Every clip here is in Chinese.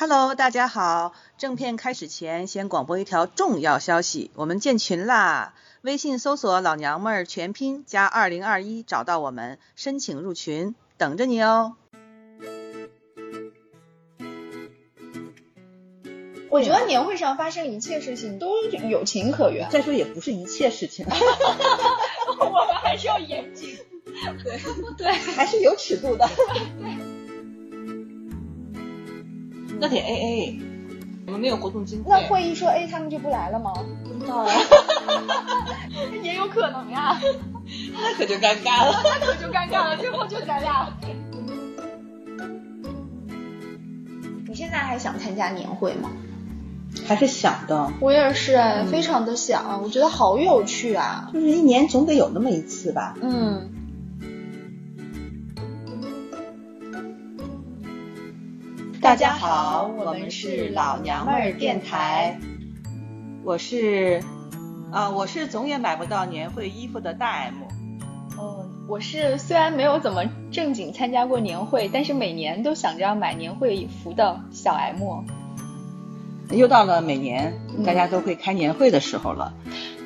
Hello，大家好。正片开始前，先广播一条重要消息，我们建群啦！微信搜索“老娘们儿”全拼加二零二一，找到我们，申请入群，等着你哦。我觉得年会上发生一切事情都有情可原。再说也不是一切事情，我们还是要严谨。对对，还是有尺度的。那得 A A，我们没有活动经费。那会议说 A，他们就不来了吗？不知道呀，也有可能呀。那可就尴尬了，那可就尴尬了，最后就咱俩。你现在还想参加年会吗？还是想的。我也是，非常的想，我觉得好有趣啊。就是一年总得有那么一次吧。嗯。大家好，我们是老娘们儿电台。我是，啊，我是总也买不到年会衣服的大 M。嗯，我是虽然没有怎么正经参加过年会，但是每年都想着要买年会服的小 M。又到了每年大家都会开年会的时候了。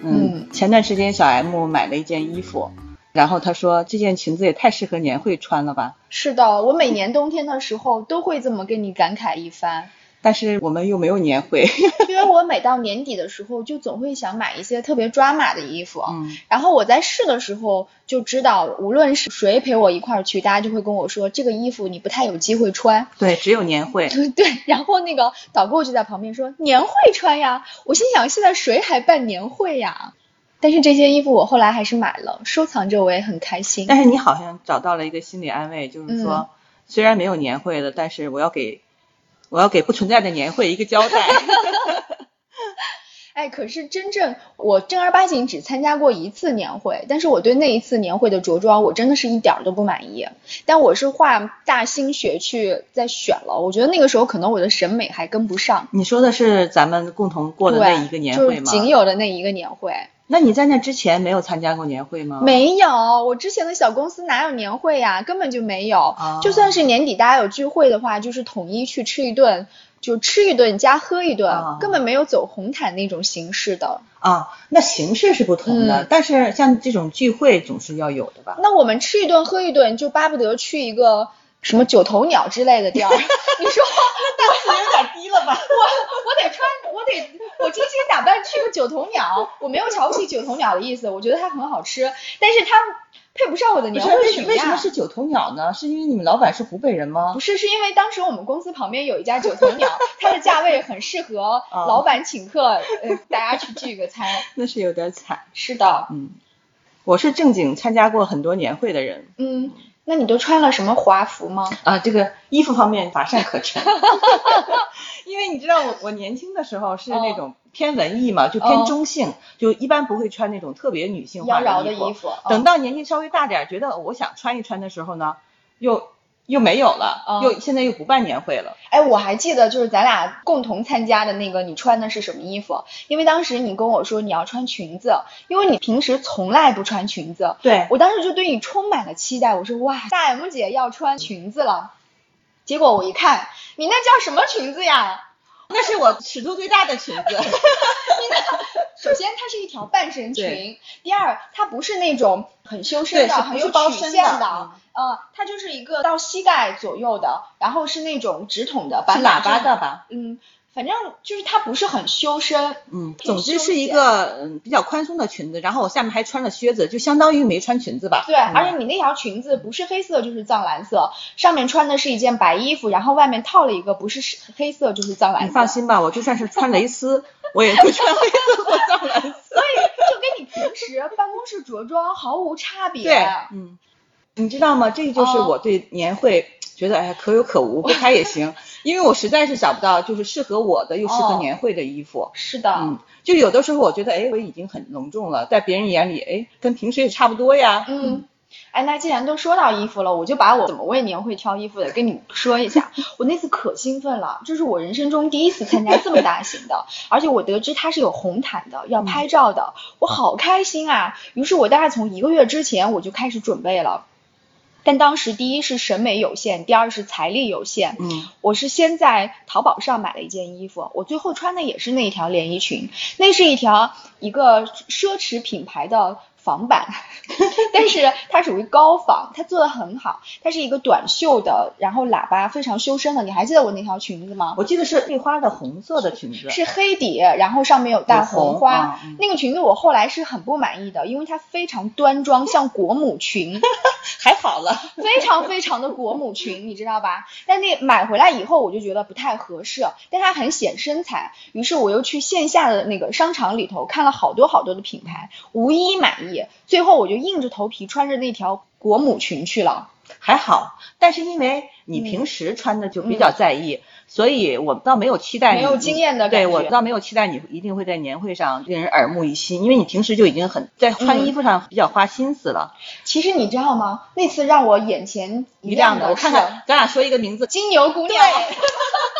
嗯，前段时间小 M 买了一件衣服。然后他说：“这件裙子也太适合年会穿了吧？”是的，我每年冬天的时候都会这么跟你感慨一番。但是我们又没有年会，因为我每到年底的时候就总会想买一些特别抓马的衣服。嗯。然后我在试的时候就知道，无论是谁陪我一块儿去，大家就会跟我说这个衣服你不太有机会穿。对，只有年会。对。然后那个导购就在旁边说：“年会穿呀！”我心想：现在谁还办年会呀？但是这些衣服我后来还是买了，收藏着我也很开心。但是你好像找到了一个心理安慰，就是说虽然没有年会了，但是我要给我要给不存在的年会一个交代。哎，可是真正我正儿八经只参加过一次年会，但是我对那一次年会的着装我真的是一点都不满意。但我是花大心血去再选了，我觉得那个时候可能我的审美还跟不上。你说的是咱们共同过的那一个年会吗？仅有的那一个年会。那你在那之前没有参加过年会吗？没有，我之前的小公司哪有年会呀，根本就没有。就算是年底大家有聚会的话，就是统一去吃一顿，就吃一顿加喝一顿，根本没有走红毯那种形式的。啊，那形式是不同的，但是像这种聚会总是要有的吧？那我们吃一顿喝一顿，就巴不得去一个什么九头鸟之类的地儿。你说那档次有点低了吧？我我得穿，我得。我精心打扮去个九头鸟，我没有瞧不起九头鸟的意思，我觉得它很好吃，但是它配不上我的年会裙为什么是九头鸟呢？是因为你们老板是湖北人吗？不是，是因为当时我们公司旁边有一家九头鸟，它的价位很适合 老板请客，呃，大家去聚个餐。那是有点惨。是的，嗯，我是正经参加过很多年会的人。嗯。那你都穿了什么华服吗？啊，这个衣服方面乏善可陈，因为你知道我我年轻的时候是那种偏文艺嘛，就偏中性，就一般不会穿那种特别女性化的衣服。等到年纪稍微大点，觉得我想穿一穿的时候呢，又。又没有了，又现在又不办年会了。哎，我还记得就是咱俩共同参加的那个，你穿的是什么衣服？因为当时你跟我说你要穿裙子，因为你平时从来不穿裙子。对，我当时就对你充满了期待。我说哇，大 M 姐要穿裙子了。结果我一看，你那叫什么裙子呀？那是我尺度最大的裙子。首先它是一条半身裙，第二它不是那种很修身的、很有曲线的。呃，它就是一个到膝盖左右的，然后是那种直筒的，是喇叭的吧？嗯，反正就是它不是很修身。嗯，总之是一个嗯比较宽松的裙子，然后我下面还穿了靴子，就相当于没穿裙子吧。对，而且你那条裙子不是黑色就是藏蓝色，上面穿的是一件白衣服，然后外面套了一个不是黑色就是藏蓝色。你放心吧，我就算是穿蕾丝，我也不穿黑色或藏蓝色。所以就跟你平时办公室着装毫无差别。对，嗯。你知道吗？这个就是我对年会觉得，哎，可有可无，不开也行，因为我实在是找不到就是适合我的又适合年会的衣服。是的，嗯，就有的时候我觉得，哎，我已经很隆重了，在别人眼里，哎，跟平时也差不多呀。嗯，哎，那既然都说到衣服了，我就把我怎么为年会挑衣服的跟你说一下。我那次可兴奋了，这是我人生中第一次参加这么大型的，而且我得知它是有红毯的，要拍照的，我好开心啊！于是我大概从一个月之前我就开始准备了。但当时第一是审美有限，第二是财力有限。嗯，我是先在淘宝上买了一件衣服，我最后穿的也是那一条连衣裙，那是一条一个奢侈品牌的仿版，但是它属于高仿，它做的很好，它是一个短袖的，然后喇叭非常修身的。你还记得我那条裙子吗？我记得是桂花的红色的裙子，是黑底，然后上面有大红花。有红嗯那个裙子我后来是很不满意的，因为它非常端庄，像国母裙。还好了。非常非常的国母裙，你知道吧？但那买回来以后，我就觉得不太合适，但它很显身材，于是我又去线下的那个商场里头看了好多好多的品牌，无一满意，最后我就硬着头皮穿着那条国母裙去了。还好，但是因为你平时穿的就比较在意，所以我倒没有期待你没有经验的对我倒没有期待你一定会在年会上令人耳目一新，因为你平时就已经很在穿衣服上比较花心思了。其实你知道吗？那次让我眼前一亮的，的，我看看，咱俩说一个名字，金牛姑娘，对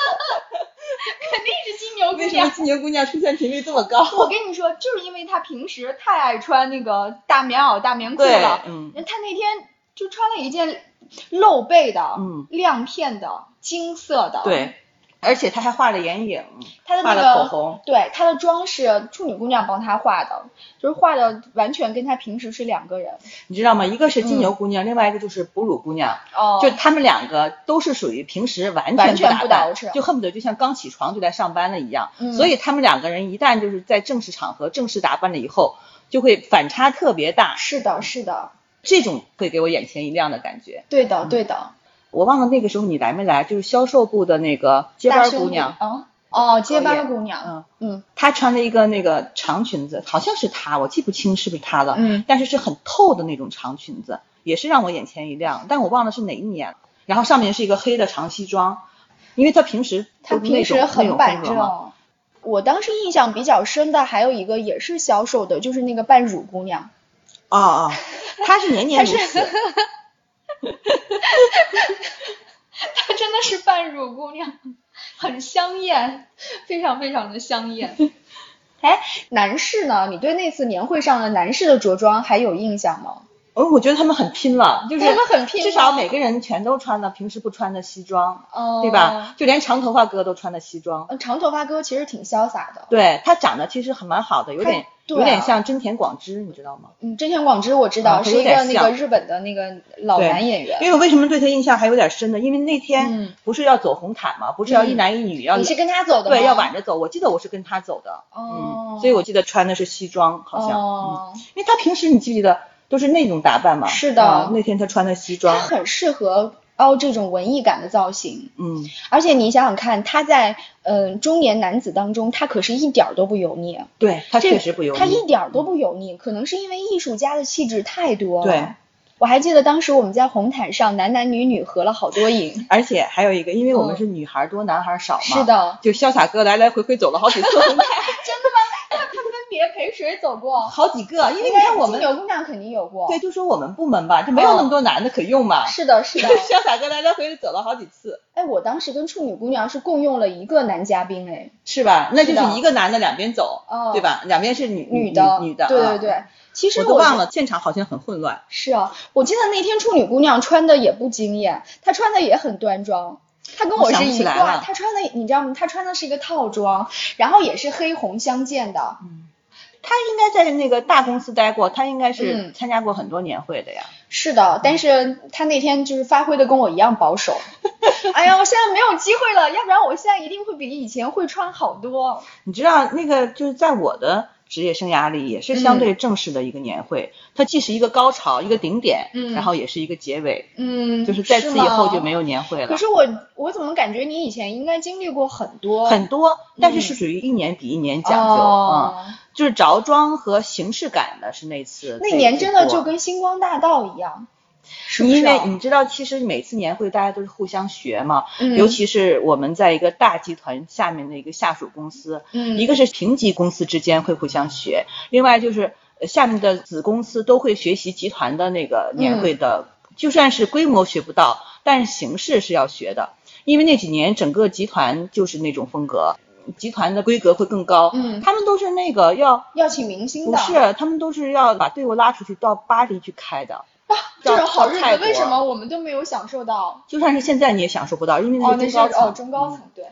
肯定是金牛姑为什么娘。金牛姑娘出现频率这么高？我跟你说，就是因为她平时太爱穿那个大棉袄、大棉裤了。嗯她那天就穿了一件露背的、嗯亮片的、金色的。，对，而且她还画了眼影，画她的那个了口红。对她的妆是处女姑娘帮她画的，就是画的完全跟她平时是两个人。你知道吗？一个是金牛姑娘，另外一个就是哺乳姑娘。哦就他们两个都是属于平时完完全不打扮捯饬就恨不得就像刚起床就来上班了一样。嗯所以他们两个人一旦就是在正式场合正式打扮了以后，就会反差特别大，是的，是的，这种会给我眼前一亮的感觉。对的，对的。我忘了那个时候你来没来，就是销售部的那个接班姑娘，啊，哦，接班姑娘，嗯嗯她穿了一个那个长裙子，好像是她，我记不清是不是她了，嗯但是是很透的那种长裙子，也是让我眼前一亮，但我忘了是哪一年。然后上面是一个黑的长西装，因为她平时她平时很板。正。我当时印象比较深的还有一个也是销售的，就是那个半乳姑娘。啊啊，她是年年如此。她真的是半乳姑娘，很香艳，非常非常的香艳。哎，男士呢？你对那次年会上的男士的着装还有印象吗？嗯，我觉得他们很拼了，就是他们很拼至少每个人全都穿了平时不穿的西装，哦对吧？？就连长头发哥都穿的西装。嗯长头发哥其实挺潇洒的。对他长得其实还蛮好的，有点对有点啊像真田广之，你知道吗？嗯，真田广之我知道、啊是一个那个日本的那个老男演员。因为我为什么对他印象还有点深呢？因为那天嗯不是要走红毯嘛，不是要一男一女要你是跟他走的吗？对要挽着走，我记得我是跟他走的，哦嗯，所以我记得穿的是西装，好像，哦嗯，因为他平时你记不记得都是那种打扮嘛？是的啊那天他穿的西他装，很适合凹这种文艺感的造型。嗯，而且你想想看，他在嗯、呃中年男子当中，他可是一点儿都不油腻。对他确实不油腻，他一点儿都不油腻，可能是因为艺术家的气质太多了。对，我还记得当时我们在红毯上男男女女合了好多影。而且还有一个，因为我们嗯是女孩多，男孩少嘛，是，的，就潇洒哥来来回回走了好几次红毯，别陪谁走过？好几个，因为你看我们金牛姑娘肯定有过。对，就说我们部门吧，就没有那么多男的可用嘛，是的，是的。潇洒哥来来回回走了好几次，哎，我当时跟处女姑娘是共用了一个男嘉宾，哎，是吧？那就是一个男的两边走，哦对吧？两边是女女的，女的，啊对对对。其实我都忘了，现场好像很混乱。是啊，我记得那天处女姑娘穿的也不惊艳，她穿的也很端庄。她跟我是一挂，她穿的你知道吗？她穿的是一个套装，然后也是黑红相间的。他应该在那个大公司待过，他应该是嗯参加过很多年会的呀。是的，但是他那天就是发挥的跟我一样保守。哎呀，我现在没有机会了，要不然我现在一定会比以前会穿好多。你知道那个就是在我的职业生涯里，也是相对正式的一个年会，它既是一个高潮，一个顶点，嗯然后也是一个结尾，嗯，就是在此以后就没有。年会了可。是我我怎么感觉你以前应该经历过很多很多，但是是属于一年比一年讲究，哦嗯，就是着装和形式感的是那次那年真的就跟星光大道一样，因啊？为你知道，其实每次年会大家都是互相学嘛，嗯。尤其是我们在一个大集团下面的一个下属公司，嗯。一个是评级公司之间会互相学，另外就是呃下面的子公司都会学习集团的那个年会的，就算是规模学不到，但是形式是要学的，因为那几年整个集团就是那种风格。集团的规格会更高，嗯。他们都是那个要要请明星的，不是，他们都是要把队伍拉出去到巴黎去开的，这种好日子为什么我们都没有享受到？就算是现在你也享受不到，因为哦，那是那是中高层，哦中高层嗯对。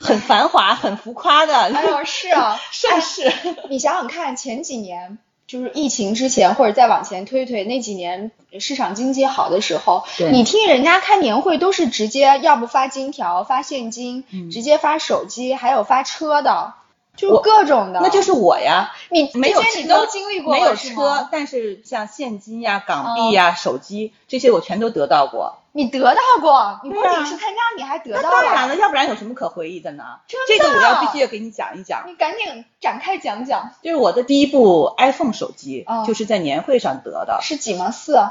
很繁华、很浮夸的。哎呦，是啊，盛世。你想想看，前几年就是疫情之前，或者再往前推推，那几年市场经济好的时候，你听人家开年会都是直接要不发金条、发现金，嗯直接发手机，还有发车的，就是各种的。那就是我呀，你没有车你都经历过没有车，但是像现金呀、港币呀、手机这些我全都得到过。你得到过，你不仅是参加，你还得到了当然了，要不然有什么可回忆的呢？真这个我要必须要给你讲一讲。你赶紧展开讲讲，就是我的第一部 iPhone 手机，哦就是在年会上得的。是几吗？四，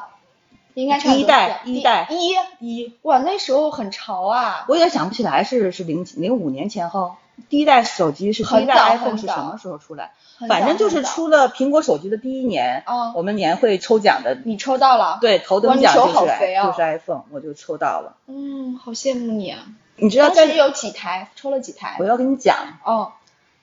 应该差不多一代一代一，一，哇，那时候很潮啊。我有点想不起来是是零零五年前后，第一代手机是第一代 iPhone 是什么时候出来？反正就是出了苹果手机的第一年，哦我们年会抽奖的，你抽到了，，对，头等奖就是就是 iPhone，我就抽到了。嗯，好羡慕你啊。你知道在当时有几台？抽了几台我？要跟你讲，哦，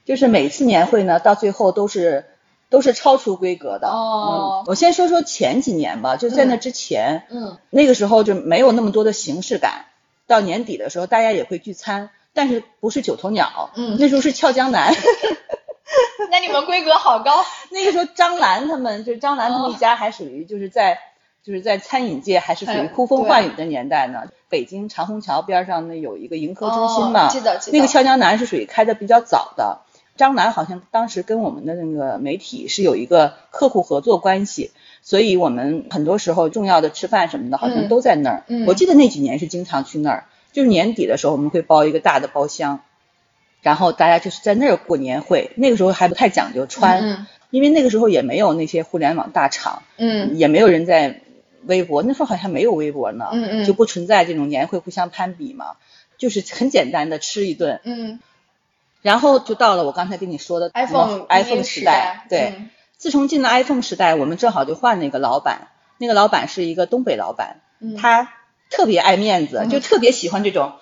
就是每次年会呢，到最后都是都是超出规格的。哦嗯，我先说说前几年吧，就在那之前，嗯那个时候就没有那么多的形式感。到年底的时候，大家也会聚餐，但是不是九头鸟，嗯那时候是俏江南。那你们规格好高。那个时候张兰他们就是张兰他们哦一家还属于就是在、就是在餐饮界还是属于呼风唤雨的年代呢。北京长虹桥边上那有一个迎客中心嘛，哦记得记得那个俏江南是属于开的比较早的。张兰好像当时跟我们的那个媒体是有一个客户合作关系，所以我们很多时候重要的吃饭什么的，好像嗯都在那儿。嗯我记得那几年是经常去那儿，就是年底的时候我们会包一个大的包厢，然后大家就是在那儿过年会。那个时候还不太讲究穿，嗯因为那个时候也没有那些互联网大厂，嗯。也没有人在微博，那时候好像没有微博呢，嗯嗯。就不存在这种年会互相攀比嘛，就是很简单的吃一顿，嗯。然后就到了我刚才跟你说的，iPhone iPhone 时时代，对，嗯。自从进了 iPhone 时代，我们正好就换了一个老板，那个老板是一个东北老板，嗯。他特别爱面子，嗯就特别喜欢这种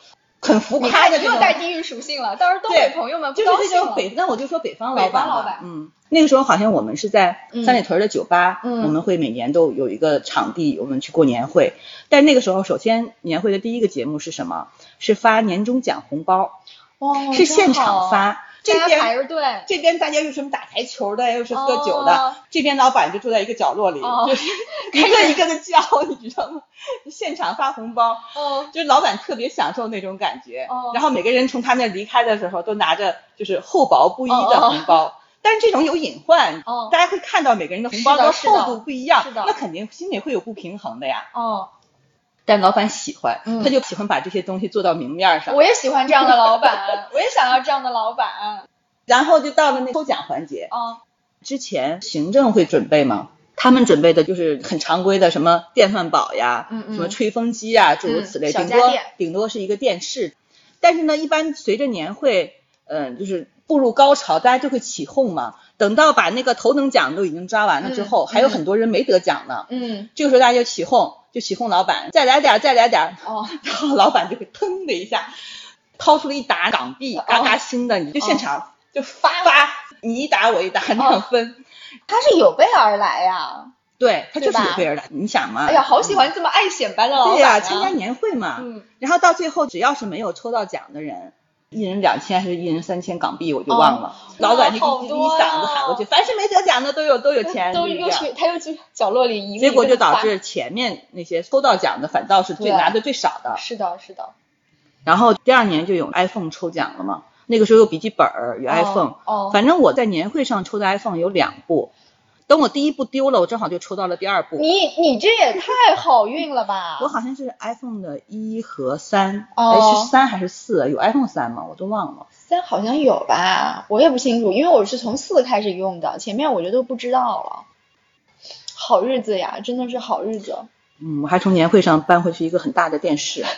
很浮夸的这种，又带地域属性了，到时候东对北朋友们不就是。这种北，那我就说北方老板吧方老板嗯，那个时候好像我们是在嗯三里屯的酒吧，嗯我们会每年都有一个场地，我们去过年会。但那个时候，首先年会的第一个节目是什么？是发年终奖红包，哇，是现场，发。这边排着队。这边大家又什么打台球的，又是喝酒的，哦这边老板就坐在一个角落里，哦就是 一个一个的叫，你知道吗？现场发红包，哦就是老板特别享受那种感觉。哦然后每个人从他那离开的时候，都拿着就是厚薄不一的红包。但是这种有隐患，哦大家会看到每个人的红包的厚度不一样，是的那肯定心里会有不平衡的呀。哦，但老板喜欢，嗯他就喜欢把这些东西做到明面上。我也喜欢这样的老板，我也想要这样的老板。然后就到了那抽奖环节，哦之前行政会准备吗？他们准备的就是很常规的，什么电饭煲呀，嗯嗯什么吹风机呀，诸如此类，顶多顶多是一个电视。但是呢，一般随着年会，嗯、就是步入高潮，大家就会起哄嘛。等到把那个头等奖都已经抓完了之后，嗯还有很多人没得奖呢。嗯这个时候大家就起哄，就起哄老板，再来点儿，再来点儿。哦然后老板就会腾的一下掏出了一沓港币，嘎嘎新的，你就现场就发发，你一打我一打，那样分。他是有备而来呀。对他就是有备而来，你想嘛？哎呀，好喜欢这么爱显摆的老板对呀、板参加年会嘛。嗯然后到最后，只要是没有抽到奖的人，一人两千还是一人三千港币，我就忘了。老板就一嗓子喊过去，凡是没得奖的都有都有钱，都又去他又去角落里一结果就导致前面那些抽到奖的反倒是最拿的最少的。是的，是的。然后第二年就有 iPhone 抽奖了嘛，那个时候有笔记本儿，有 iPhone，、哦，反正我在年会上抽的 iPhone 有两部，等我第一部丢了，我正好就抽到了第二部。你你这也太好运了吧！我好像是 iPhone 的一和三，哦哎是三还是四？有 iPhone 三吗？我都忘了。三好像有吧，我也不清楚，因为我是从四开始用的，前面我就都不知道了。好日子呀，真的是好日子。嗯，我还从年会上搬回去一个很大的电视。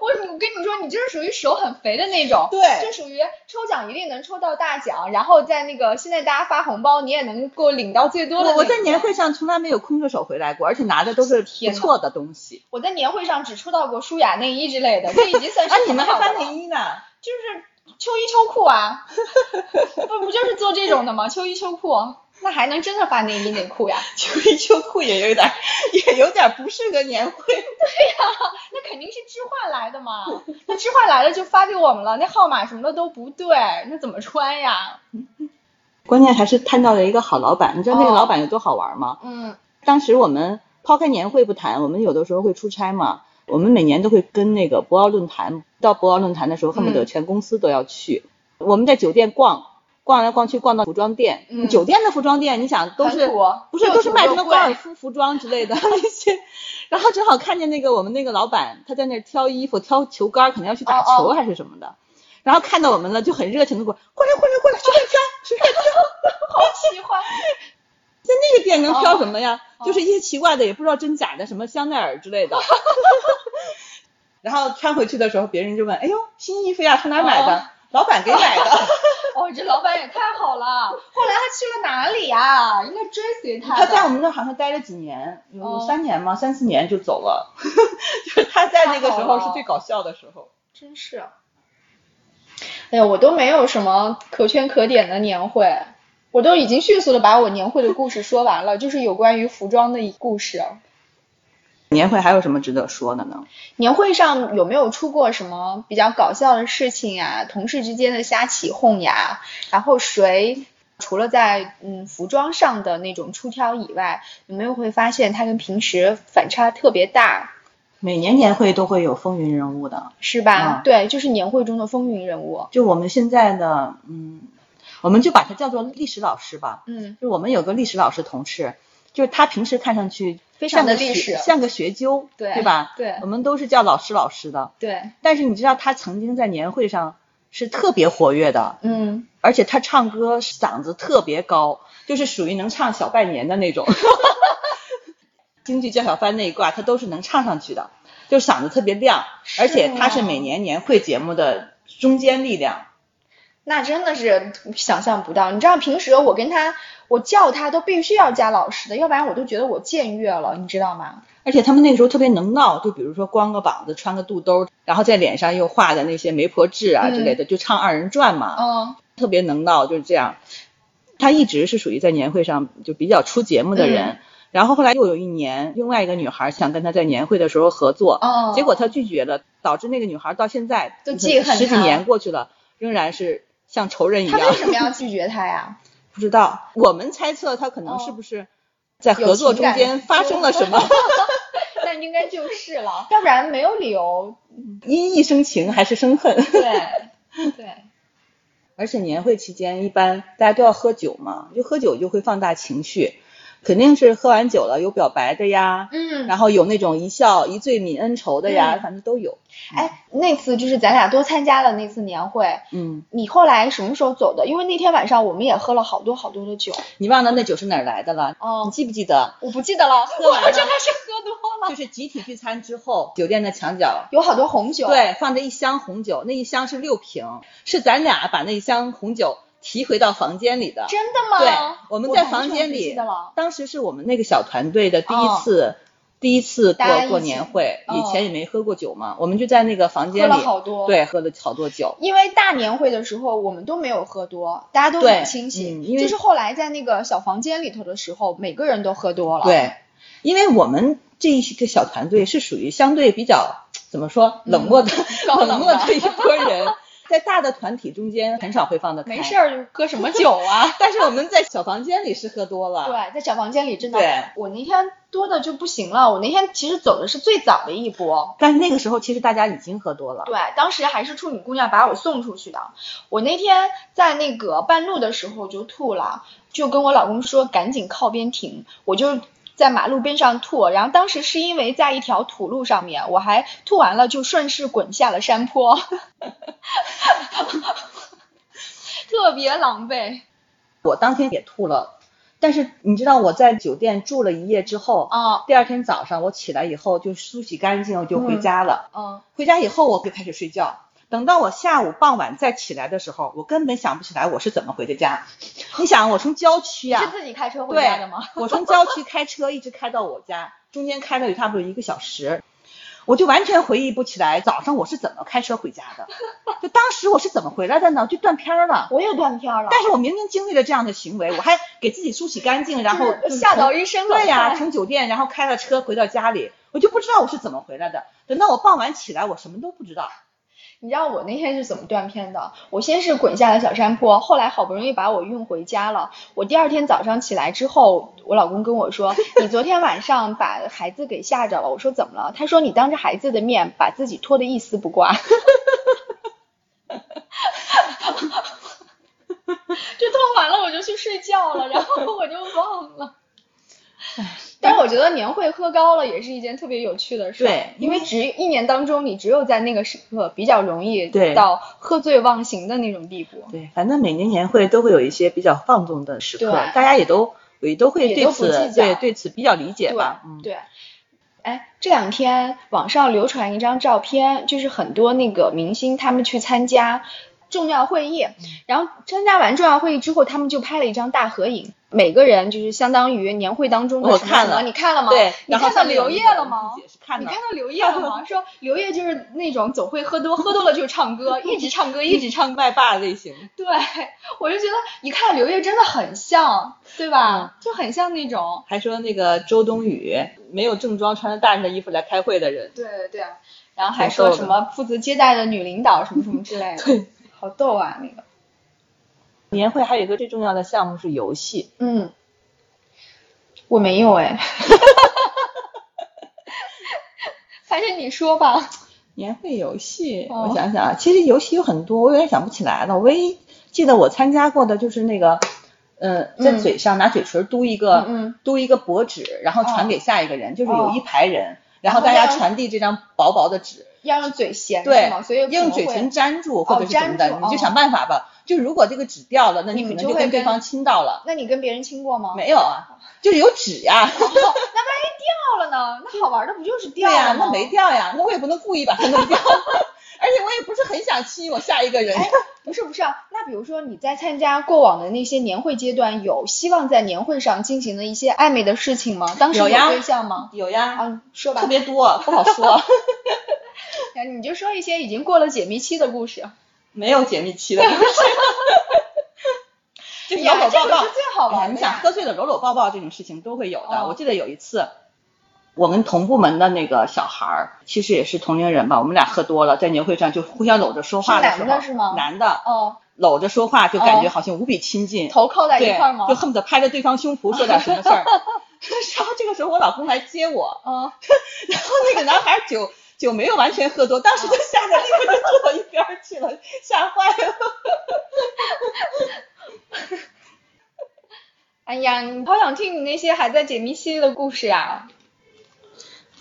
我我跟你说，你这是属于手很肥的那种，对就属于抽奖一定能抽到大奖，然后在那个现在大家发红包，你也能够领到最多的。我我在年会上从来没有空着手回来过，而且拿的都是不错的东西。我在年会上只抽到过舒雅内衣之类的，这已经算是 啊，你们还发内衣呢？就是秋衣秋裤啊，不不就是做这种的吗？秋衣秋裤，那还能真的发内衣内裤呀？秋衣秋裤也有点，也有点不适合年会。对呀，那肯定是置换来的嘛。那置换来了就发给我们了，那号码什么的都不对，那怎么穿呀？关键还是摊到了一个好老板，你知道那个老板有多好玩吗？嗯。当时我们抛开年会不谈，我们有的时候会出差嘛。我们每年都会跟那个博鳌论坛，到博鳌论坛的时候，恨不得全公司都要去。我们在酒店逛。逛来逛去，逛到服装店，酒店的服装店，你想都是不是都是卖什么高尔夫服装之类的那些，然后正好看见那个我们那个老板他在那挑衣服，挑球杆，可能要去打球还是什么的，然后看到我们了就很热情的过过来过来过来随便挑随便挑，好喜欢，在那个店能挑什么呀？就是一些奇怪的也不知道真假的什么香奈儿之类的，然后穿回去的时候别人就问，哎呦新衣服呀，从哪买的？老板给买的。哦，这老板也太好了。后来他去了哪里呀？应该追随他。他在我们那好像待了几年，有三年吗？三四年就走了。就是他在那个时候是最搞笑的时候。真是。哎呀，我都没有什么可圈可点的年会，我都已经迅速的把我年会的故事说完了，就是有关于服装的故事。年会还有什么值得说的呢？年会上有没有出过什么比较搞笑的事情啊？同事之间的瞎起哄呀？然后谁除了在嗯服装上的那种出挑以外，有没有会发现他跟平时反差特别大？每年年会都会有风云人物的，是吧？对，就是年会中的风云人物。就我们现在的嗯，我们就把它叫做历史老师吧。嗯。就我们有个历史老师同事，就是他平时看上去。非常的历史，像个学究，对对吧？对，我们都是叫老师老师的。对。但是你知道他曾经在年会上是特别活跃的，嗯，而且他唱歌嗓子特别高，就是属于能唱小拜年的那种。京剧叫小番那一挂，他都是能唱上去的，就嗓子特别亮，而且他是每年年会节目的中坚力量。那真的是想象不到，你知道平时我跟他。我叫他都必须要加老师的，要不然我都觉得我僭越了，你知道吗？而且他们那个时候特别能闹，就比如说光个膀子，穿个肚兜，然后在脸上又画的那些媒婆痣啊之类的，就唱二人转嘛。嗯。特别能闹，就是这样。他一直是属于在年会上就比较出节目的人，然后后来又有一年，另外一个女孩想跟他在年会的时候合作，结果他拒绝了，导致那个女孩到现在都记恨十几年过去了，仍然是像仇人一样。他为什么要拒绝他呀？不知道，我们猜测他可能是不是在合作中间发生了什么？那应该就是了，要不然没有理由因一生情还是生恨。对 对，而且年会期间一般大家都要喝酒嘛，就喝酒就会放大情绪。肯定是喝完酒了，有表白的呀，嗯，然后有那种一笑一醉泯恩仇的呀，反正都有。哎，那次就是咱俩多参加了那次年会，嗯，你后来什么时候走的？因为那天晚上我们也喝了好多好多的酒。你忘了那酒是哪来的了？哦，你记不记得？我不记得了，喝完了，真的是喝多了。就是集体聚餐之后，酒店的墙角有好多红酒，对，放着一箱红酒，那一箱是六瓶，是咱俩把那一箱红酒。提回到房间里的，真的吗？对，我们在房间里，当时是我们那个小团队的第一次，第一次过过年会，以前也没喝过酒嘛，我们就在那个房间里，喝了好多，对，喝了好多酒。因为大年会的时候我们都没有喝多，大家都很清醒，就是后来在那个小房间里头的时候，每个人都喝多了。对，因为我们这一个小团队是属于相对比较怎么说冷漠的 冷漠的一波人。在大的团体中间很少会放得开，没事儿喝什么 酒啊？但是我们在小房间里是喝多了。对，在小房间里真的。对。我那天多的就不行了，我那天其实走的是最早的一波。但是那个时候其实大家已经喝多了。对，当时还是处女姑娘把我送出去的。我那天在那个半路的时候就吐了，就跟我老公说赶紧靠边停，我就。在马路边上吐，然后当时是因为在一条土路上面，我还吐完了就顺势滚下了山坡，特别狼狈。我当天也吐了，但是你知道我在酒店住了一夜之后，啊，第二天早上我起来以后就梳洗干净我就回家了，嗯，回家以后我就开始睡觉。等到我下午傍晚再起来的时候，我根本想不起来我是怎么回的家。你想，我从郊区啊，是自己开车回家的吗？我从郊区开车一直开到我家，中间开了有差不多一个小时。我就完全回忆不起来早上我是怎么开车回家的，就当时我是怎么回来的呢？就断片儿了。我也断片儿了。但是我明明经历了这样的行为，我还给自己梳洗干净，然后吓到一身冷对呀，汗从酒店然后开了车回到家里，我就不知道我是怎么回来的。等到我傍晚起来，我什么都不知道。你知道我那天是怎么断片的？我先是滚下了小山坡，后来好不容易把我运回家了。我第二天早上起来之后，我老公跟我说：“你昨天晚上把孩子给吓着了。”我说：“怎么了？”他说：“你当着孩子的面把自己脱得一丝不挂。”就脱完了，我就去睡觉了，然后我就忘了。但是我觉得年会喝高了也是一件特别有趣的事，对因为只一年当中，你只有在那个时刻比较容易对到喝醉忘形的那种地步。对，反正每年年会都会有一些比较放纵的时刻，大家也都也都会对此对对此比较理解对吧。嗯，对。哎，这两天网上流传一张照片，就是很多那个明星他们去参加重要会议，嗯然后参加完重要会议之后，他们就拍了一张大合影，每个人就是相当于年会当中的什么什么，我看了你看了吗？对，你看到刘烨了吗？看你看到刘烨了吗？说刘烨就是那种总会喝多，喝多了就唱歌，一直唱歌，一直唱歌。麦霸类型。对，我就觉得一看刘烨真的很像，对吧？就很像那种。还说那个周冬雨没有正装，穿着大人的衣服来开会的人，对对，然后还说什么负责接待的女领导什么什么之类的，对，好逗啊那个。年会还有一个最重要的项目是游戏，嗯，我没有哎。还是你说吧。年会游戏，哦我想想啊，其实游戏有很多，我有点想不起来了。我唯一记得我参加过的就是那个，嗯，在嗯嘴上拿嘴唇嘟一个，嗯嗯嘟一个薄纸，然后传哦给下一个人，就是有哦一排人，然然后后大家传递这张薄薄的纸，要用嘴衔是对？所以用嘴唇粘住或者是什么的，你就想哦办法吧。就如果这个纸掉了，那你可能就跟对方亲到了。那你跟别人亲过吗？没有啊，就是有纸呀。哦，那万一掉了呢？那好玩的不就是掉对呀？那没掉呀，那我也不能故意把它弄掉，而且我也不是很想亲我下一个人。哎，不是不是啊，那比如说你在参加过往的那些年会阶段，有希望在年会上进行的一些暧昧的事情吗？当时有对象吗？有呀，啊，说吧特，别多，不好说。哎你就说一些已经过了解密期的故事。没有解密期的故事，就是搂呀搂抱抱这个是。最好哎呀玩的。你想喝醉了搂搂抱抱这种事情都会有的。哦我记得有一次，我们同部门的那个小孩儿，其实也是同龄人吧，我们俩喝多了，在年会上就互相搂着说话的时候，男的是吗男的哦，搂着说话，就感觉哦好像无比亲近。头靠在一块儿吗？就恨不得拍着对方胸脯说点什么事儿。然后这个时候我老公来接我，嗯，然后那个男孩酒酒没有完全喝多，当时就吓得立刻就坐到一边儿去了，吓坏了。哎呀，你好想听你那些还在解密期的故事呀。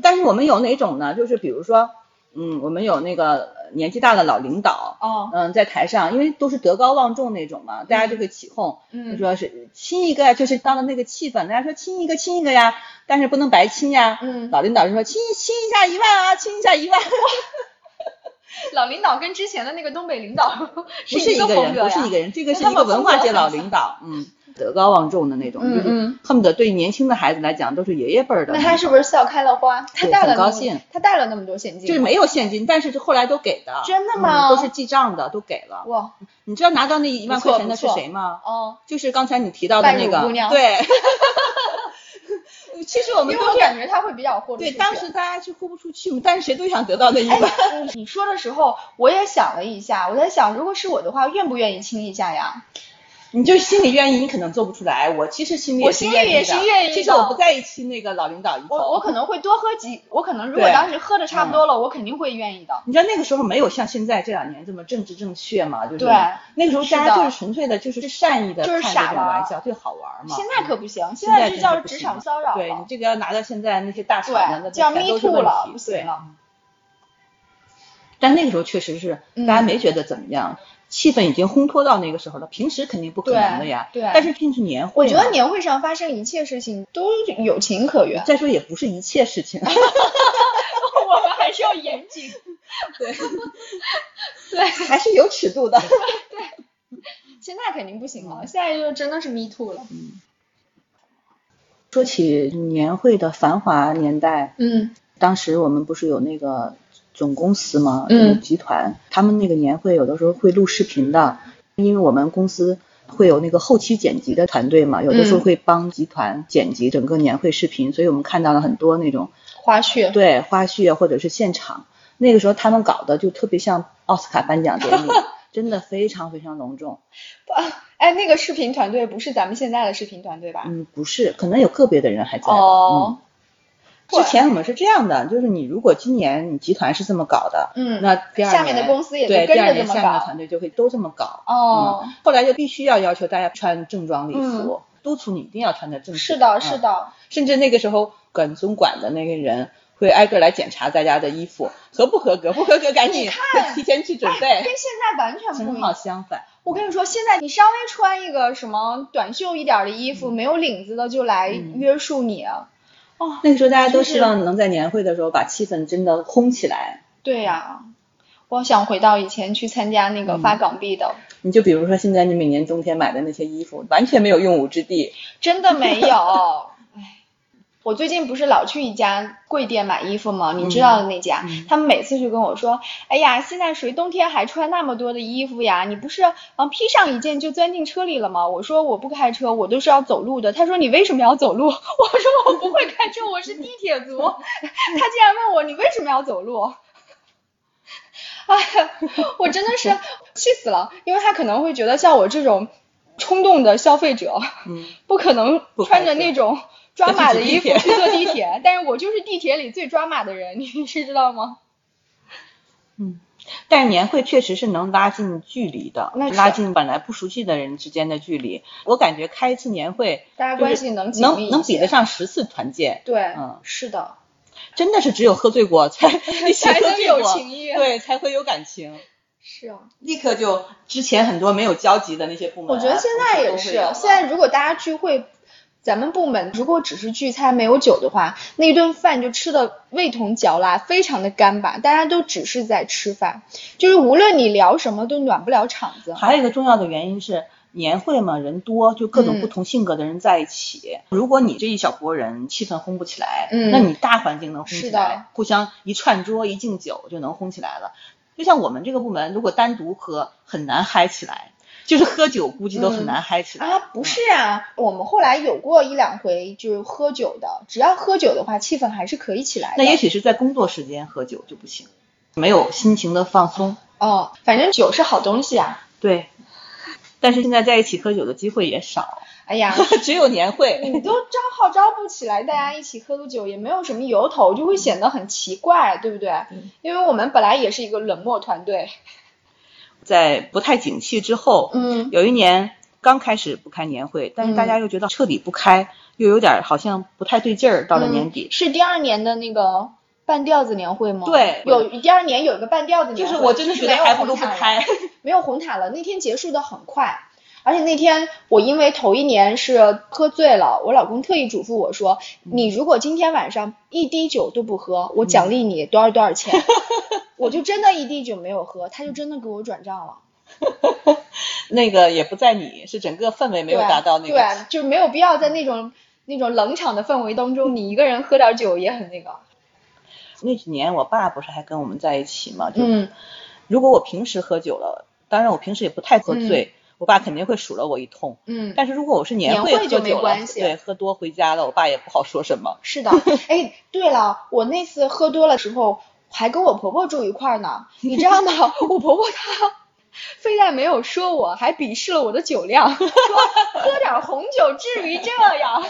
但是我们有哪种呢？就是比如说，嗯，我们有那个呃年纪大的老领导，哦，嗯，在台上，因为都是德高望重那种嘛，大家就会起哄，嗯。就说是亲一个，就是当了那个气氛，大家说亲一个亲一个呀，但是不能白亲呀。嗯。老领导就说亲亲一下一万啊，亲一下一万。老领导跟之前的那个东北领导 不是是一个风格呀。不是一个人，这个是他们一个文化界老领导，嗯，德高望重的那种，就是嗯嗯恨不得对年轻的孩子来讲都是爷爷辈儿的那种。他是不是笑开了花？他带了很高兴他带了那么多现金，就是没有现金，但是是后来都给的。真的吗嗯都是记账的，都给了。哇，你知道拿到那一万块钱的是谁吗？哦，就是刚才你提到的那个对。其实我们因为我都感觉他会比较豁对，出去当时大家就豁不出去嘛，但是谁都想得到那一哎万。，你你说的时候，我也想了一下，我在想，如果是我的话，愿不愿意亲一下呀？你就心里愿意，你可能做不出来。我其实心里我也是心里也是愿意的其实我不在意亲那个老领导一口。我我可能会多喝几，我可能如果当时喝的差不多了，我肯定会愿意的。你知道那个时候没有像现在这两年这么政治正确嘛？就是对那个时候大家就是纯粹的，就是善意的就是看这种傻玩儿玩笑，对，好玩嘛。现在可不行，现在这叫职场骚扰对你，这个要拿到现在那些大厂的，叫全 me too 问了，不行了。但那个时候确实是嗯大家没觉得怎么样，气氛已经烘托到那个时候了。平时肯定不可能的呀。对对但是平时年会嘛，我觉得年会上发生一切事情都有情可原，再说也不是一切事情。我们还是要严谨。对，对，还是有尺度的。对现在肯定不行了，现在就真的是 me too 了。嗯说起年会的繁华年代，嗯当时我们不是有那个总公司嘛？嗯集团他们那个年会有的时候会录视频的，因为我们公司会有那个后期剪辑的团队嘛，有的时候嗯会帮集团剪辑整个年会视频，所以我们看到了很多那种花絮，对花絮啊或者是现场，那个时候他们搞的就特别像奥斯卡颁奖典礼，真的非常非常隆重。哎，那个视频团队不是咱们现在的视频团队吧？嗯，不是，可能有个别的人还在。哦，嗯，之前我们是这样的，就是你如果今年你集团是这么搞的，嗯那第二年下面的公司也就对跟着第二年下面的团队就会都这么搞。哦嗯，后来就必须要要求大家穿正装礼服，督促你一定要穿的正式。是的，嗯是。的，甚至那个时候管总管的那个人会挨个来检查大家的衣服合不合格，不合格赶紧看 提前去准备跟。现在完全不正好。相反，我跟你说，现在你稍微穿一个什么短袖一点的衣服，没有领子的就来嗯约束你。哦，那个时候大家都希望能在年会的时候把气氛真的烘起来。对呀、我想回到以前去参加那个发港币的，你就比如说现在你每年冬天买的那些衣服，完全没有用武之地。真的没有。唉，我最近不是老去一家贵店买衣服吗？你知道的那家，嗯他们每次就跟我说：“哎呀，现在谁冬天还穿那么多的衣服呀？你不是嗯披上一件就钻进车里了吗？”我说：“我不开车，我都是要走路的。”他说：“你为什么要走路？” 我说：“我不会开车，我是地铁族。”他竟然问我：“你为什么要走路？” 哎呀，我真的是气死了，因为他可能会觉得像我这种冲动的消费者，嗯，不可能穿着那种抓马的衣服 去去坐地铁，但是我就是地铁里最抓马的人，你是知道吗？嗯但是年会确实是能拉近距离的那，拉近本来不熟悉的人之间的距离。我感觉开一次年会，大家关系能能能比得上十次团建。对，嗯是的，真的是只有喝醉过才 才能有情谊对，才会有感情。是啊。立刻就之前很多没有交集的那些部门啊，我觉得现在也是现在如果大家聚会，咱们部门如果只是聚餐没有酒的话，那顿饭就吃的味同嚼蜡，非常的干巴，大家都只是在吃饭，就是无论你聊什么都暖不了场子。还有一个重要的原因是。年会嘛，人多，就各种嗯不同性格的人在一起。如果你这一小波人气氛烘不起来，嗯那你大环境能烘是的起来，互相一串桌一敬酒就能烘起来了。就像我们这个部门，如果单独喝，很难嗨起来，就是喝酒估计都很难嗨起来。啊，不是啊，我们后来有过一两回就是喝酒的，只要喝酒的话，气氛还是可以起来的。那也许是在工作时间喝酒就不行，没有心情的放松。哦，反正酒是好东西啊。对，但是现在在一起喝酒的机会也少，哎呀，只有年会。你都招号召不起来，大家一起喝个酒也没有什么由头，就会显得很奇怪，对不对？因为我们本来也是一个冷漠团队。在不太景气之后，嗯有一年刚开始不开年会，但是大家又觉得彻底不开，又有点好像不太对劲儿。到了年底，嗯是第二年的那个半吊子年会吗？对有第二年有一个半吊子年会，就是我真的觉得还不如不开。没有红毯了。那天结束的很快，而且那天我因为头一年是喝醉了，我老公特意嘱咐我说，你如果今天晚上一滴酒都不喝，我奖励你多少多少钱。我就真的一滴酒没有喝，他就真的给我转账了。那个也不在你，是整个氛围没有达到那个。对，就是没有必要在那种那种冷场的氛围当中，你一个人喝点酒也很那个。那几年我爸不是还跟我们在一起嘛？就嗯如果我平时喝酒了，当然我平时也不太喝醉，我爸肯定会数落我一通。嗯，但是如果我是年会就喝酒了，没关系对，喝多回家了，我爸也不好说什么。是的。哎，对了，我那次喝多了时候还跟我婆婆住一块儿呢，你知道吗？我婆婆她。非但没有说我，还鄙视了我的酒量，说喝点红酒至于这样。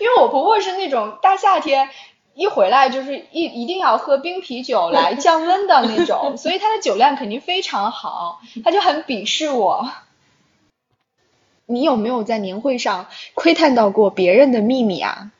因为我婆婆是那种大夏天一回来就是一一定要喝冰啤酒来 降温的那种，所以他的酒量肯定非常好，他就很鄙视我。你有没有在年会上窥探到过别人的秘密啊？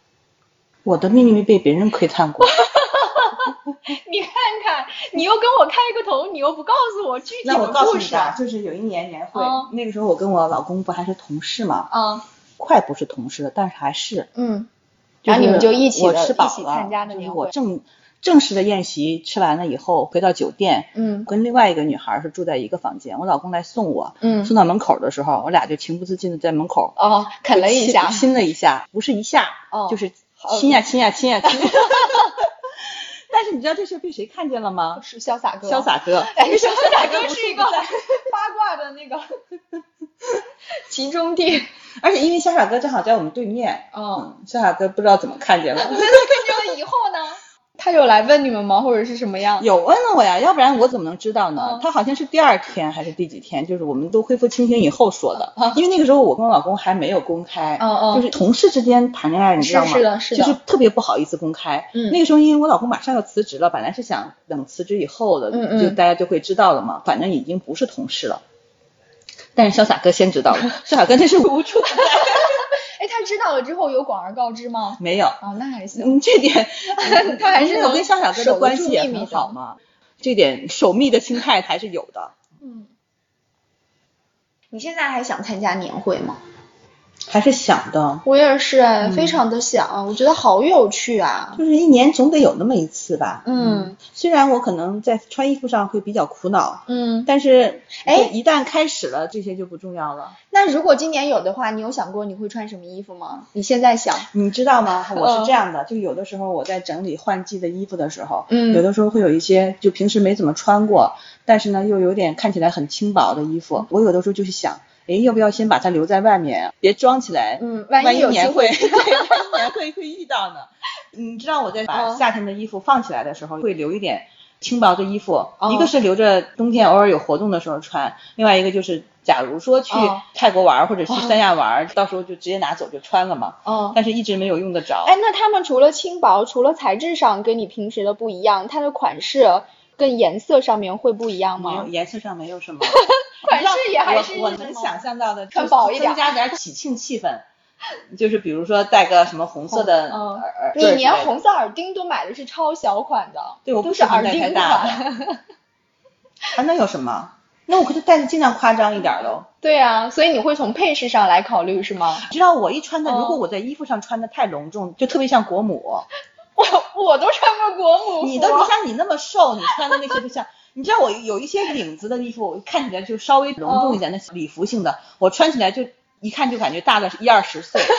我的秘密被别人窥探过，你看看，你又跟我开个头，你又不告诉我具体那我的告诉你。就是有一年年会，嗯那个时候我跟我老公不还是同事嘛，嗯快不是同事了，但是还是。嗯，就然后你们就一起我的一起吃饱了参加的。我正正式的宴席吃完了以后，回到酒店，嗯跟另外一个女孩是住在一个房间，我老公来送我，嗯送到门口的时候，我俩就情不自禁的在门口哦，啃了一下亲，亲了一下，不是一下，哦就是亲呀亲呀亲呀亲。但是你知道这事被谁看见了吗？是潇洒哥。潇洒哥，哎，潇洒哥是一个八卦的那个 集中地。而且因为潇洒哥正好在我们对面，嗯，潇洒哥不知道怎么看见了。那看见了以后呢？他有来问你们吗？或者是什么样？有问了我呀，要不然我怎么能知道呢？他好像是第二天还是第几天，就是我们都恢复清醒以后说的。因为那个时候我跟我老公还没有公开，就是同事之间谈恋爱，你知道吗？是的，是的，就是特别不好意思公开。嗯，那个时候因为我老公马上要辞职了，本来是想等辞职以后的，就大家就会知道了嘛。反正已经不是同事了。但是潇洒哥先知道了，潇洒哥那是无处不在。哎，他知道了之后有广而告之吗？没有。哦，那还行。嗯，这点 他还是我跟肖小哥的关系也很好嘛，这点守密的心态还是有的。嗯。你现在还想参加年会吗？还是想的，我也是，非常的想，我觉得好有趣啊。就是一年总得有那么一次吧。嗯，虽然我可能在穿衣服上会比较苦恼，嗯，但是哎，一旦开始了，这些就不重要了。那如果今年有的话，你有想过你会穿什么衣服吗？你现在想？你知道吗？我是这样的，就有的时候我在整理换季的衣服的时候，嗯，有的时候会有一些就平时没怎么穿过，但是呢又有点看起来很轻薄的衣服，我有的时候就是想。哎，要不要先把它留在外面，别装起来？嗯，万一年会，对，万一年会会遇到呢。你知道我在把夏天的衣服放起来的时候，会留一点轻薄的衣服，一个是留着冬天偶尔有活动的时候穿，另外一个就是假如说去泰国玩或者去三亚玩，到时候就直接拿走就穿了嘛。哦，但是一直没有用得着。哎，那他们除了轻薄，除了材质上跟你平时的不一样，它的款式跟颜色上面会不一样吗？没有，颜色上没有什么。款式也还是我能想象到的，穿薄一点，增加点 喜庆气氛，就是比如说戴个什么红色的耳，你连红色耳钉都买的是超小款的，对，我不是耳钉款，还能有什么？那我可就戴的尽量夸张一点喽。对啊，所以你会从配饰上来考虑是吗？知道我一穿的，如果我在衣服上穿的太隆重，就特别像国母。我我都穿过国母，你都你像你那么瘦，你穿的那些就像。你知道我有一些领子的衣服，我看起来就稍微隆重一点的礼服性的，我穿起来就一看就感觉大了一二十岁。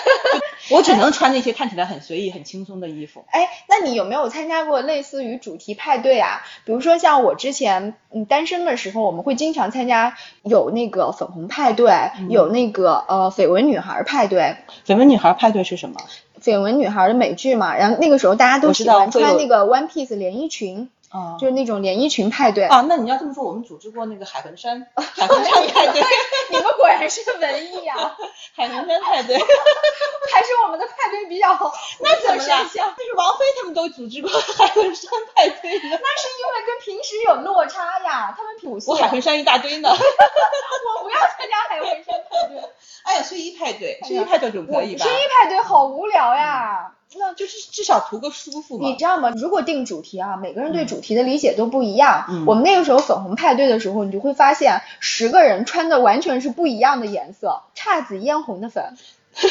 我只能穿那些看起来很随意、很轻松的衣服。哎，那你有没有参加过类似于主题派对啊？比如说像我之前嗯单身的时候，我们会经常参加有那个粉红派对，有那个呃绯闻女孩派对。绯闻女孩派对是什么？绯闻女孩的美剧嘛，然后那个时候大家都喜欢穿那个 one piece 连衣裙。啊，就是那种连衣裙派对啊。那你要这么说，我们组织过那个海魂衫，海魂衫派对。你们果然是文艺呀，海魂衫派对，还是我们的派对比较好。那怎么了？就是王菲他们都组织过海魂衫派对呢。那是因为跟平时有落差呀，他们朴素。我海魂衫一大堆呢。我不要参加海魂衫派对。哎呀，睡衣派对，睡衣派对就可以吧？睡衣派对好无聊呀。那就是至少图个舒服嘛。你知道吗？如果定主题啊，每个人对主题的理解都不一样。嗯。我们那个时候粉红派对的时候，你就会发现十个人穿的完全是不一样的颜色，姹紫嫣红的粉。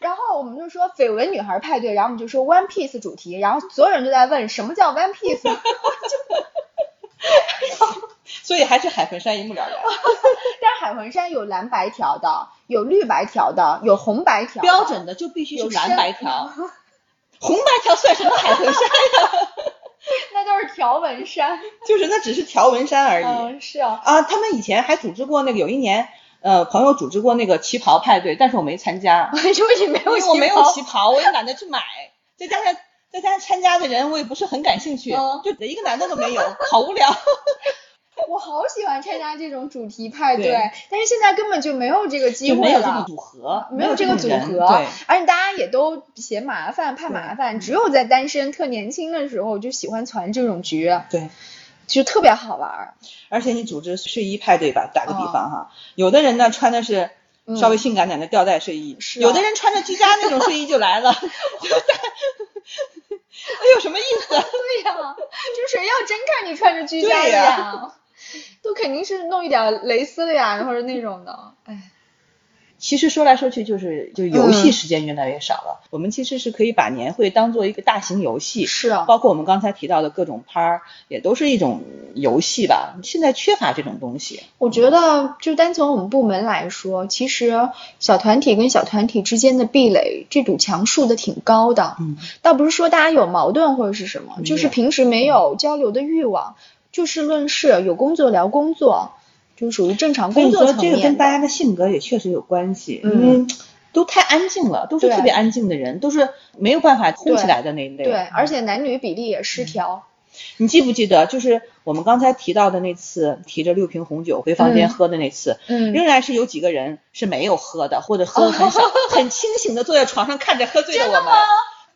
然后我们就说绯闻女孩派对，然后我们就说 One Piece 主题，然后所有人都在问什么叫 One Piece。所以还是海魂衫一目了然。但是海魂衫有蓝白条的，有绿白条的，有红白条。标准的就必须是蓝白条，红白条算什么海魂衫呀？那都是条纹衫。就是那只是条纹衫而已。嗯，是啊。啊，他们以前还组织过那个，有一年，呃，朋友组织过那个旗袍派对，但是我没参加。因为你没有我没有旗袍，我也懒得去买。再加上再加上参加的人，我也不是很感兴趣，就一个男的都没有，好无聊。我好喜欢参加这种主题派对，但是现在根本就没有这个机会了，没有这个组合，没有这个组合，而且大家也都嫌麻烦，怕麻烦，只有在单身特年轻的时候就喜欢攒这种局，对，就特别好玩。而且你组织睡衣派对吧，打个比方哈，有的人呢穿的是稍微性感点的吊带睡衣，是有的人穿着居家那种睡衣就来了，那有 什么意思？对呀，就谁要真看你穿着居家的呀？都肯定是弄一点蕾丝的呀，或者那种的。哎，其实说来说去就是，就游戏时间越来越少了。我们其实是可以把年会当做一个大型游戏，是啊，包括我们刚才提到的各种趴儿，也都是一种游戏吧。现在缺乏这种东西。我觉得，就单从我们部门来说，其实小团体跟小团体之间的壁垒，这堵墙竖的挺高的。嗯，倒不是说大家有矛盾或者是什么，就是平时没有交流的欲望，就事论事，有工作聊工作，就属于正常工作说这个层面的。跟大家的性格也确实有关系，嗯因为都太安静了，都是特别安静的人，都是没有办法轰起来的那一类。对，而且男女比例也失调。你记不记得，就是我们刚才提到的那次提着六瓶红酒回房间嗯喝的那次，嗯，仍然是有几个人是没有喝的，或者喝的很少，很清醒的坐在床上看着喝醉的我们。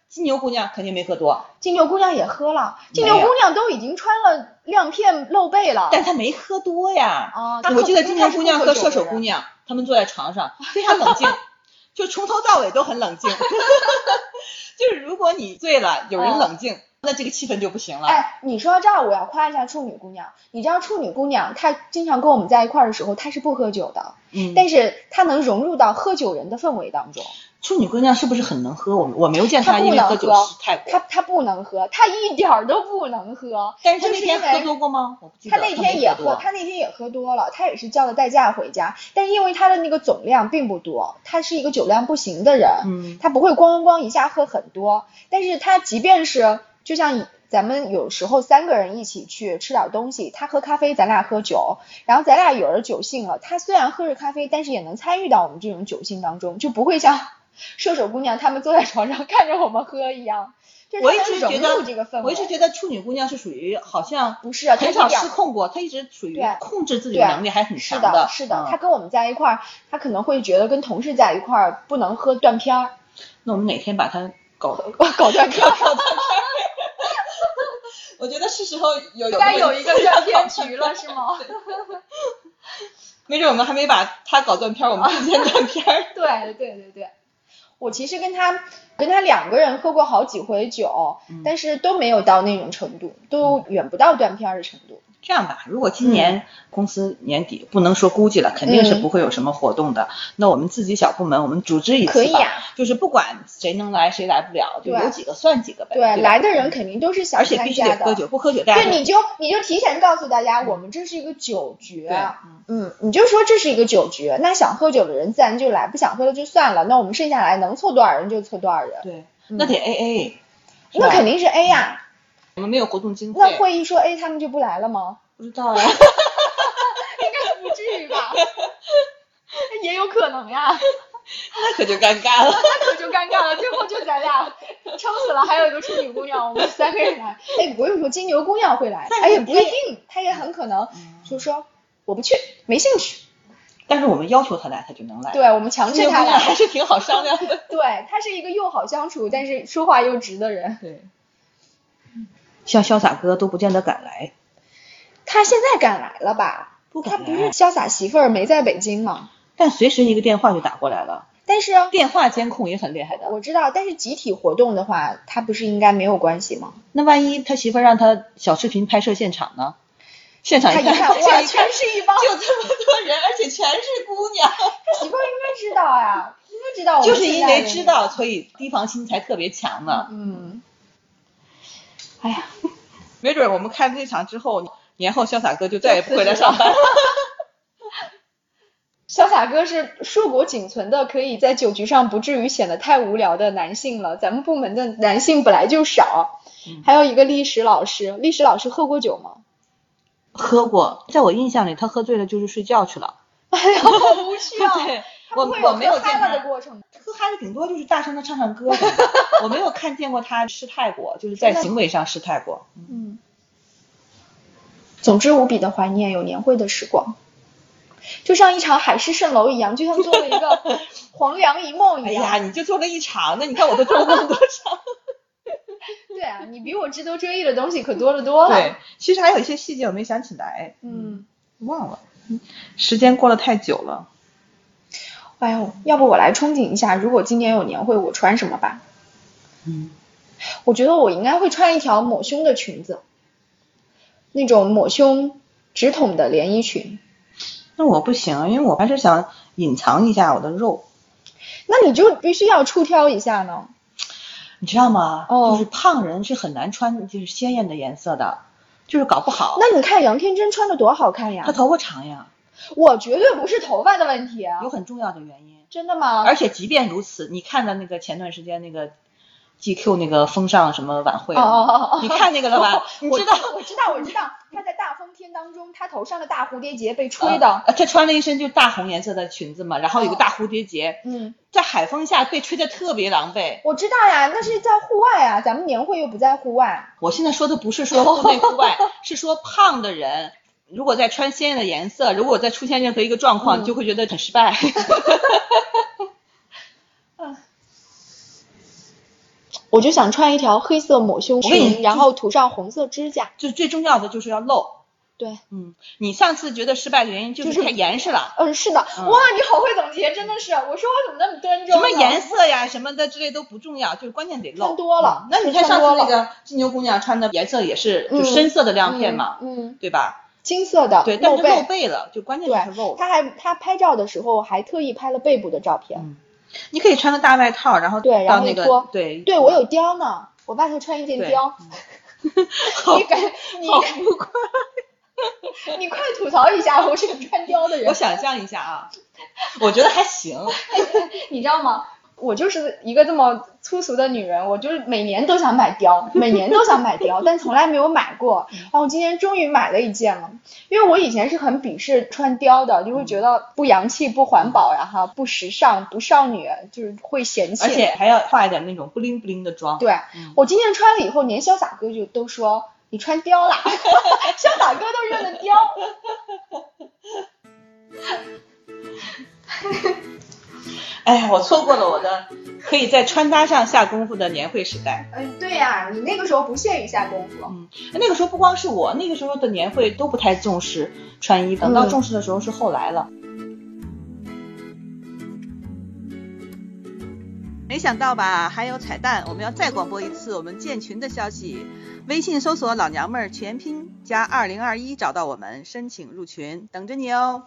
金牛姑娘肯定没喝多，金牛姑娘也喝了，金牛姑娘都已经穿了亮片露背了。但她没喝多呀。啊，我记得金牛姑娘和射手姑娘，娘，她们坐在床上 非常冷静，就从头到尾都很冷静。就是如果你醉了，有人冷静，那这个气氛就不行了。哎，你说到这儿，我要夸一下处女姑娘。你知道处女姑娘她经常跟我们在一块儿的时候，她是不喝酒的，嗯，但是她能融入到喝酒人的氛围当中。处女姑娘是不是很能喝？我我没有见她因为喝酒喝失态过。她她不能喝，她一点儿都不能喝。但是她那天喝多过吗？我不记得。她那天也喝。她那天也喝多了，她也是叫了代驾回家，但是因为她的那个总量并不多，她是一个酒量不行的人，嗯她不会咣咣咣一下喝很多，但是她即便是就像咱们有时候三个人一起去吃点东西，她喝咖啡，咱俩喝酒，然后咱俩有了酒性了，她虽然喝着咖啡，但是也能参与到我们这种酒性当中，就不会像射手姑娘她们坐在床上 看着我们喝一样，就是我一直觉得这个氛围。我一直觉得处女姑娘是属于好像不是，她很少失控过，她一直属于控制自己的能力还很强的，强的。是的，嗯他跟我们在一块儿，她可能会觉得跟同事在一块儿不能喝断片儿，那我们哪天把她搞 搞断片儿，我觉得是时候有应该有一个断片局了，是吗？没准我们还没把她搞断片儿，我们之间断片儿。对对对对，我其实跟他跟他两个人喝过好几回酒，嗯但是都没有到那种程度，都远不到断片儿的程度。这样吧，如果今年公司年底不能说估计了，肯定是不会有什么活动的。那我们自己小部门，我们组织一次吧，可以呀就是不管谁能来谁来不了，就有几个算几个呗。对，吧来的人肯定都是想而且必须参加的。得喝酒，不喝酒大家对，你就你就提前告诉大家，我们这是一个酒局。对，嗯，你就说这是一个酒局，那想喝酒的人自然就来，不想喝的就算了。那我们剩下来能凑多少人就凑多少人，对，那得 A A，那肯定是 A 呀、我们没有活动经费，那会议说 A 他们就不来了吗？不知道呀。应该不至于吧？也有可能呀，那可就尴尬了。那可就尴尬了。最后就咱俩撑死了，还有一个处女姑娘，我们三个人来。哎，不用说金牛姑娘会来，哎也不一定，她也很可能就说我不去，没兴趣。但是我们要求她来，她就能来。，对我们强制她这个姑娘还。是挺好商量的。对，她是一个又好相处，但是说话又直的人。对，像潇洒哥都不见得敢来，他现在敢来了吧？不他不是，潇洒媳妇儿没在北京吗？但随时一个电话就打过来了，但是电话监控也很厉害的。我知道，但是集体活动的话，他不是应该没有关系吗？那万一他媳妇儿让他小视频拍摄现场呢？现场一看，发哇，全是一帮，就这么多人，而且全是姑娘，他媳妇儿应该知道呀，应该知道我就是因为知道，所以提防心才特别强呢。嗯，哎呀，没准我们看这场之后，年后潇洒哥就再也不回来上班了。潇洒哥是硕果仅存的可以在酒局上不至于显得太无聊的男性了。咱们部门的男性本来就少，嗯还有一个历史老师，历史老师喝过酒吗？喝过，在我印象里，他喝醉了就是睡觉去了。哎呀，好无趣啊！对，他我不会有我没有见他的过程吗？喝嗨了，顶多就是大声的唱唱歌 我没有看见过他失态过，就是在行为上失态过。嗯，总之无比的怀念有年会的时光，就像一场海市蜃楼一样，就像做了一个 黄粱一梦哎一样。哎呀，你就做了一场，那你看我都做了那么多少。对啊，你比我值得追忆的东西可多了多了。对，其实还有一些细节我没想起来，嗯，忘了，时间过了太久了。哎呦，要不我来憧憬一下，如果今年有年会，我穿什么吧？嗯，我觉得我应该会穿一条抹胸的裙子，那种抹胸直筒的连衣裙。那我不行，因为我还是想隐藏一下我的肉，那你就必须要出挑一下呢。你知道吗？哦就是胖人是很难穿就是鲜艳的颜色的，就是搞不好。那你看杨天真穿的多好看呀她！头发长呀，我绝对不是头发的问题，有很重要的原因。真的吗？而且即便如此，你看的那个前段时间那个 GQ 那个风尚什么晚会哦，哦哦哦，你看那个了吧？你我知道？我知道，我知道，他在大风天当中，他头上的大蝴蝶结被吹的，呃，她穿了一身就大红颜色的裙子嘛，然后有个哦大蝴蝶结，嗯，在海风下被吹的特别狼狈。我知道呀，那是在户外啊，咱们年会又不在户外。我现在说的不是说户内户外，是说胖的人如果再穿鲜艳的颜色，如果再出现任何一个状况，嗯就会觉得很失败。我就想穿一条黑色抹胸裙，然后涂上红色指甲。就最重要的就是要露。对，嗯，你上次觉得失败的原因就就是是太严实了，嗯，是的，嗯哇，你好会总结，真的是。我说我怎么那么端庄？什么颜色呀什么的之类都不重要，就是关键得露。穿多了嗯那你看上次那个金牛姑娘穿的颜色也是就嗯深色的亮片嘛，嗯，嗯对吧？金色的，对，但是露露背。了，就关键是露。他还他拍照的时候还特意拍了背部的照片。嗯你可以穿个大外套，然后对然后那个后一脱对对我有貂呢，我外头穿一件貂。你敢你好不快。你快吐槽一下，我是个穿貂的人。我想象一下啊，我觉得还行。你知道吗？我就是一个这么粗俗的女人，我就是每年都想买貂，每年都想买貂，但从来没有买过。然后我今年终于买了一件了，因为我以前是很鄙视穿貂的，就会觉得不洋气、不环保呀，哈，不时尚、不少女，就是会嫌弃。而且还要化一点那种不灵不灵的妆。对、嗯我今天穿了以后，连潇洒哥就都说你穿貂啦，潇洒哥都认得貂。哎呀，我错过了我的可以在穿搭上下功夫的年会时代。嗯，对呀、你那个时候不屑于下功夫。嗯，那个时候不光是我，那个时候的年会都不太重视穿衣，等到嗯重视的时候是后来了。没想到吧？还有彩蛋，我们要再广播一次我们建群的消息。微信搜索“老娘们儿”全拼加二零二一，找到我们，申请入群，等着你哦。